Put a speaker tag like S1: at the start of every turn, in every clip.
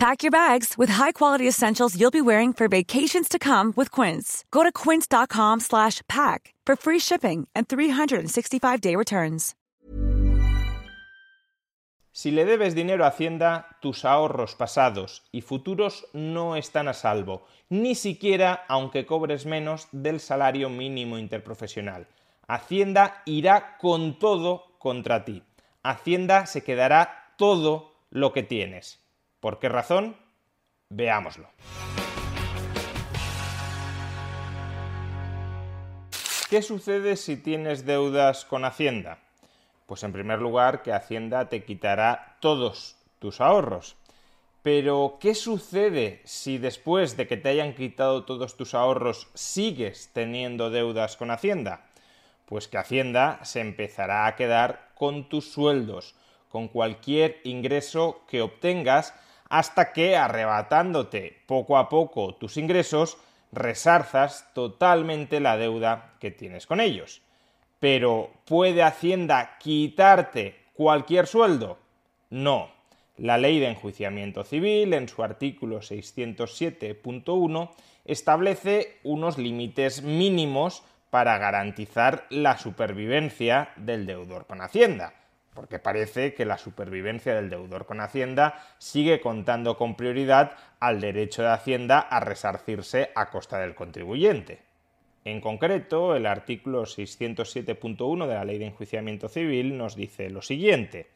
S1: Pack your bags with high-quality essentials you'll be wearing for vacations to come with Quince. Go to quince.com slash pack for free shipping and 365-day returns.
S2: Si le debes dinero a Hacienda, tus ahorros pasados y futuros no están a salvo, ni siquiera aunque cobres menos del salario mínimo interprofesional. Hacienda irá con todo contra ti. Hacienda se quedará todo lo que tienes. ¿Por qué razón? Veámoslo. ¿Qué sucede si tienes deudas con Hacienda? Pues en primer lugar que Hacienda te quitará todos tus ahorros. Pero, ¿qué sucede si después de que te hayan quitado todos tus ahorros sigues teniendo deudas con Hacienda? Pues que Hacienda se empezará a quedar con tus sueldos, con cualquier ingreso que obtengas hasta que, arrebatándote poco a poco tus ingresos, resarzas totalmente la deuda que tienes con ellos. Pero, ¿puede Hacienda quitarte cualquier sueldo? No. La ley de enjuiciamiento civil, en su artículo 607.1, establece unos límites mínimos para garantizar la supervivencia del deudor con Hacienda porque parece que la supervivencia del deudor con Hacienda sigue contando con prioridad al derecho de Hacienda a resarcirse a costa del contribuyente. En concreto, el artículo 607.1 de la Ley de Enjuiciamiento Civil nos dice lo siguiente.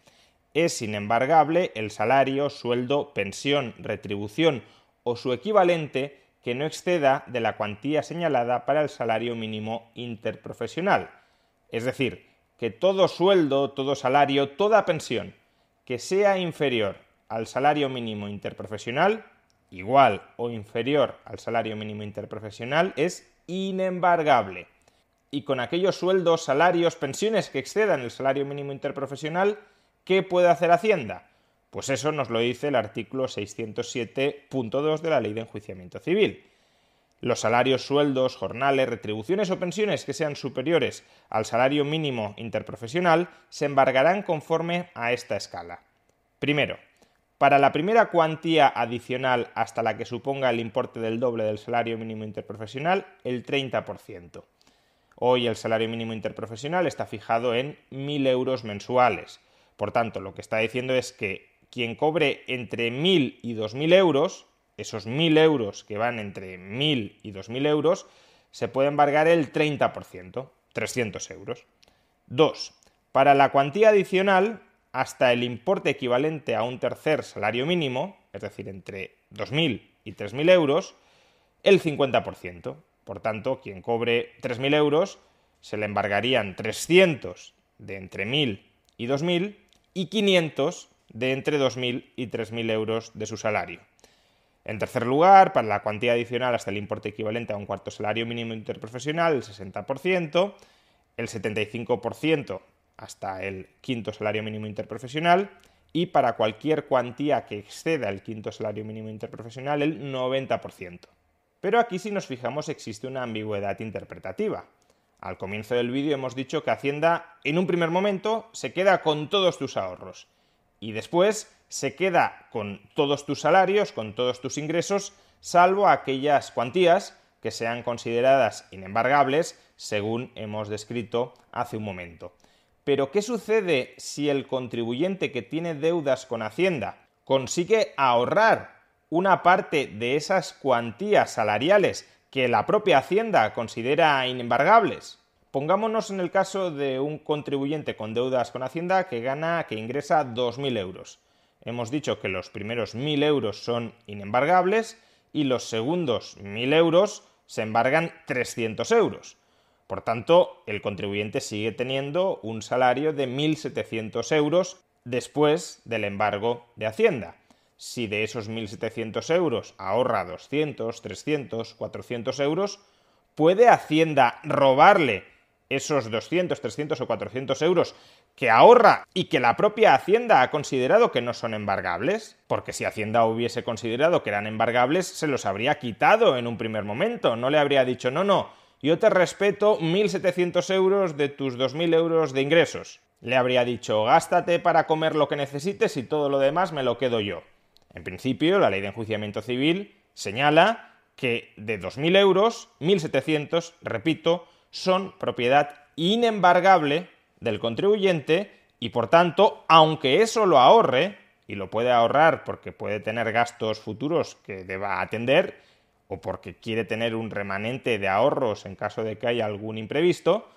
S2: Es inembargable el salario, sueldo, pensión, retribución o su equivalente que no exceda de la cuantía señalada para el salario mínimo interprofesional. Es decir, que todo sueldo, todo salario, toda pensión que sea inferior al salario mínimo interprofesional, igual o inferior al salario mínimo interprofesional, es inembargable. Y con aquellos sueldos, salarios, pensiones que excedan el salario mínimo interprofesional, ¿qué puede hacer Hacienda? Pues eso nos lo dice el artículo 607.2 de la Ley de Enjuiciamiento Civil los salarios, sueldos, jornales, retribuciones o pensiones que sean superiores al salario mínimo interprofesional se embargarán conforme a esta escala. Primero, para la primera cuantía adicional hasta la que suponga el importe del doble del salario mínimo interprofesional, el 30%. Hoy el salario mínimo interprofesional está fijado en 1.000 euros mensuales. Por tanto, lo que está diciendo es que quien cobre entre 1.000 y 2.000 euros, esos 1.000 euros que van entre 1.000 y 2.000 euros, se puede embargar el 30%, 300 euros. 2. Para la cuantía adicional, hasta el importe equivalente a un tercer salario mínimo, es decir, entre 2.000 y 3.000 euros, el 50%. Por tanto, quien cobre 3.000 euros, se le embargarían 300 de entre 1.000 y 2.000 y 500 de entre 2.000 y 3.000 euros de su salario. En tercer lugar, para la cuantía adicional hasta el importe equivalente a un cuarto salario mínimo interprofesional, el 60%, el 75% hasta el quinto salario mínimo interprofesional y para cualquier cuantía que exceda el quinto salario mínimo interprofesional, el 90%. Pero aquí si nos fijamos existe una ambigüedad interpretativa. Al comienzo del vídeo hemos dicho que Hacienda en un primer momento se queda con todos tus ahorros y después se queda con todos tus salarios, con todos tus ingresos, salvo aquellas cuantías que sean consideradas inembargables, según hemos descrito hace un momento. Pero, ¿qué sucede si el contribuyente que tiene deudas con Hacienda consigue ahorrar una parte de esas cuantías salariales que la propia Hacienda considera inembargables? Pongámonos en el caso de un contribuyente con deudas con Hacienda que gana, que ingresa 2.000 euros hemos dicho que los primeros 1.000 euros son inembargables y los segundos 1.000 euros se embargan 300 euros. Por tanto, el contribuyente sigue teniendo un salario de 1.700 euros después del embargo de Hacienda. Si de esos 1.700 euros ahorra 200, 300, 400 euros, ¿puede Hacienda robarle esos 200, 300 o 400 euros que ahorra y que la propia Hacienda ha considerado que no son embargables, porque si Hacienda hubiese considerado que eran embargables, se los habría quitado en un primer momento, no le habría dicho, no, no, yo te respeto 1.700 euros de tus 2.000 euros de ingresos. Le habría dicho, gástate para comer lo que necesites y todo lo demás me lo quedo yo. En principio, la ley de enjuiciamiento civil señala que de 2.000 euros, 1.700, repito, son propiedad inembargable del contribuyente y por tanto, aunque eso lo ahorre, y lo puede ahorrar porque puede tener gastos futuros que deba atender, o porque quiere tener un remanente de ahorros en caso de que haya algún imprevisto,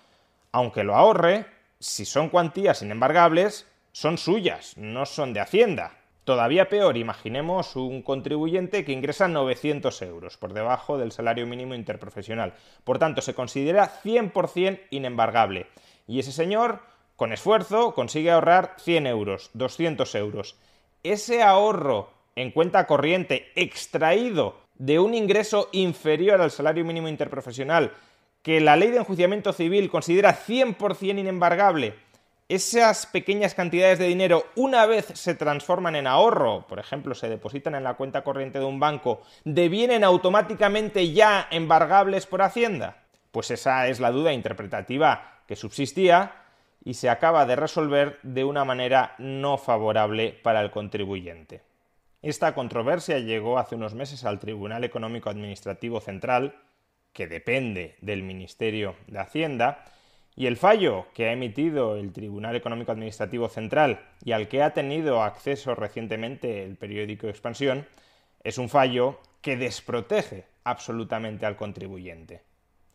S2: aunque lo ahorre, si son cuantías inembargables, son suyas, no son de Hacienda. Todavía peor, imaginemos un contribuyente que ingresa 900 euros por debajo del salario mínimo interprofesional. Por tanto, se considera 100% inembargable. Y ese señor, con esfuerzo, consigue ahorrar 100 euros, 200 euros. Ese ahorro en cuenta corriente extraído de un ingreso inferior al salario mínimo interprofesional que la ley de enjuiciamiento civil considera 100% inembargable esas pequeñas cantidades de dinero, una vez se transforman en ahorro, por ejemplo, se depositan en la cuenta corriente de un banco, devienen automáticamente ya embargables por Hacienda? Pues esa es la duda interpretativa que subsistía y se acaba de resolver de una manera no favorable para el contribuyente. Esta controversia llegó hace unos meses al Tribunal Económico Administrativo Central, que depende del Ministerio de Hacienda, y el fallo que ha emitido el Tribunal Económico Administrativo Central y al que ha tenido acceso recientemente el periódico Expansión es un fallo que desprotege absolutamente al contribuyente.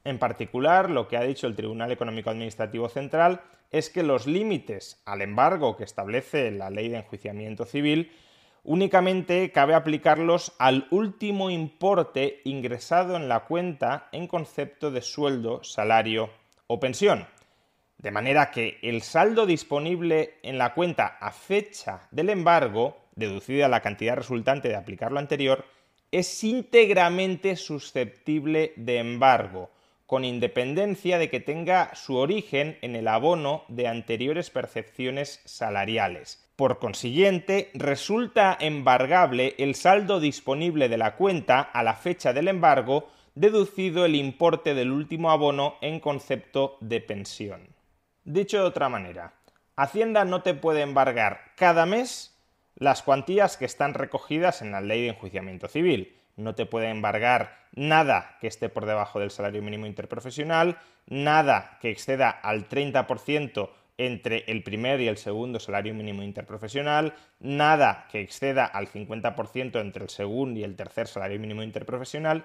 S2: En particular, lo que ha dicho el Tribunal Económico Administrativo Central es que los límites al embargo que establece la ley de enjuiciamiento civil únicamente cabe aplicarlos al último importe ingresado en la cuenta en concepto de sueldo, salario o pensión. De manera que el saldo disponible en la cuenta a fecha del embargo, deducida la cantidad resultante de aplicar lo anterior, es íntegramente susceptible de embargo, con independencia de que tenga su origen en el abono de anteriores percepciones salariales. Por consiguiente, resulta embargable el saldo disponible de la cuenta a la fecha del embargo deducido el importe del último abono en concepto de pensión. Dicho de otra manera, Hacienda no te puede embargar cada mes las cuantías que están recogidas en la ley de enjuiciamiento civil. No te puede embargar nada que esté por debajo del salario mínimo interprofesional, nada que exceda al 30% entre el primer y el segundo salario mínimo interprofesional, nada que exceda al 50% entre el segundo y el tercer salario mínimo interprofesional,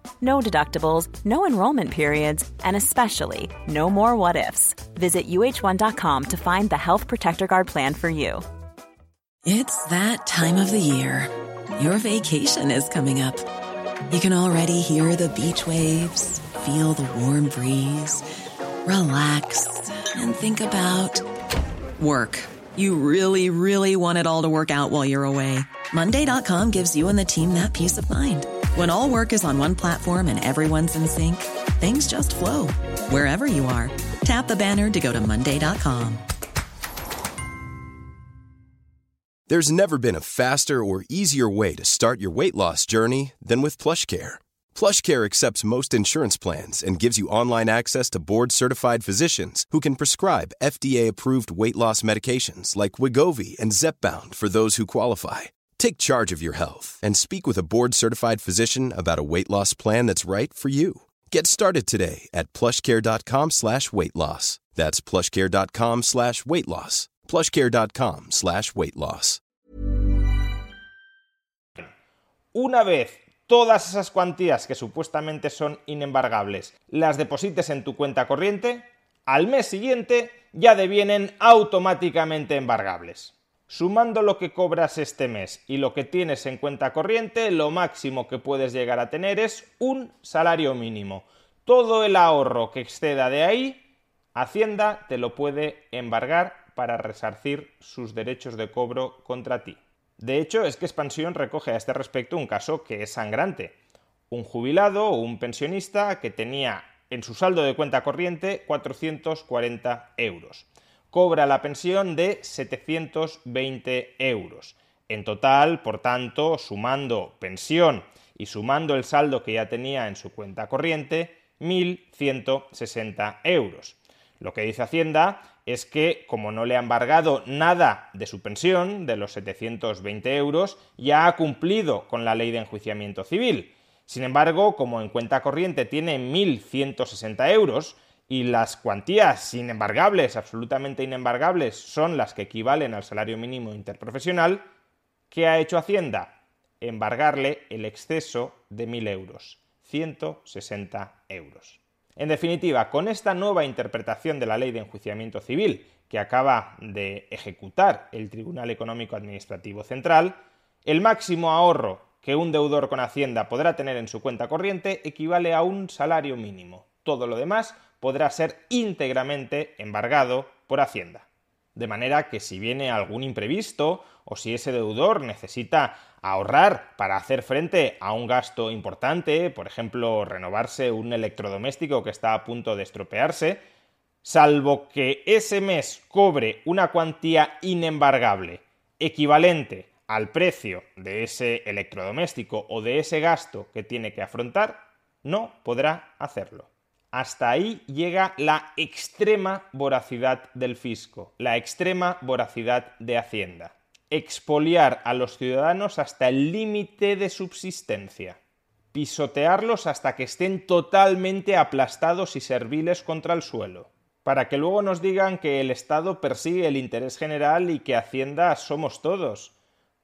S1: No deductibles, no enrollment periods, and especially no more what ifs. Visit uh1.com to find the Health Protector Guard plan for you.
S3: It's that time of the year. Your vacation is coming up. You can already hear the beach waves, feel the warm breeze, relax, and think about work. You really, really want it all to work out while you're away. Monday.com gives you and the team that peace of mind. When all work is on one platform and everyone's in sync, things just flow wherever you are. Tap the banner to go to Monday.com.
S4: There's never been a faster or easier way to start your weight loss journey than with PlushCare. PlushCare accepts most insurance plans and gives you online access to board certified physicians who can prescribe FDA approved weight loss medications like Wigovi and Zepbound for those who qualify Take charge of your health and speak with a board certified physician about a weight loss plan that's right for you. Get started today at plushcare.com slash weight loss. That's plushcare.com slash weight loss. Plushcare.com slash weight loss.
S2: Una vez todas esas cuantías que supuestamente son inembargables las deposites en tu cuenta corriente, al mes siguiente ya devienen automáticamente embargables. Sumando lo que cobras este mes y lo que tienes en cuenta corriente, lo máximo que puedes llegar a tener es un salario mínimo. Todo el ahorro que exceda de ahí, Hacienda te lo puede embargar para resarcir sus derechos de cobro contra ti. De hecho, es que Expansión recoge a este respecto un caso que es sangrante. Un jubilado o un pensionista que tenía en su saldo de cuenta corriente 440 euros. Cobra la pensión de 720 euros. En total, por tanto, sumando pensión y sumando el saldo que ya tenía en su cuenta corriente, 1.160 euros. Lo que dice Hacienda es que, como no le ha embargado nada de su pensión, de los 720 euros, ya ha cumplido con la ley de enjuiciamiento civil. Sin embargo, como en cuenta corriente tiene 1.160 euros y las cuantías inembargables, absolutamente inembargables, son las que equivalen al salario mínimo interprofesional, ¿qué ha hecho Hacienda? Embargarle el exceso de 1.000 euros, 160 euros. En definitiva, con esta nueva interpretación de la ley de enjuiciamiento civil que acaba de ejecutar el Tribunal Económico Administrativo Central, el máximo ahorro que un deudor con Hacienda podrá tener en su cuenta corriente equivale a un salario mínimo. Todo lo demás podrá ser íntegramente embargado por Hacienda. De manera que si viene algún imprevisto o si ese deudor necesita ahorrar para hacer frente a un gasto importante, por ejemplo, renovarse un electrodoméstico que está a punto de estropearse, salvo que ese mes cobre una cuantía inembargable equivalente al precio de ese electrodoméstico o de ese gasto que tiene que afrontar, no podrá hacerlo. Hasta ahí llega la extrema voracidad del fisco, la extrema voracidad de Hacienda. Expoliar a los ciudadanos hasta el límite de subsistencia. Pisotearlos hasta que estén totalmente aplastados y serviles contra el suelo. Para que luego nos digan que el Estado persigue el interés general y que Hacienda somos todos.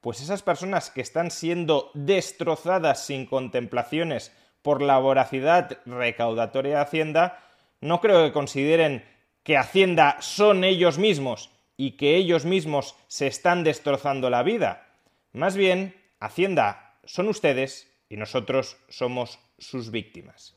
S2: Pues esas personas que están siendo destrozadas sin contemplaciones por la voracidad recaudatoria de Hacienda, no creo que consideren que Hacienda son ellos mismos y que ellos mismos se están destrozando la vida. Más bien, Hacienda son ustedes y nosotros somos sus víctimas.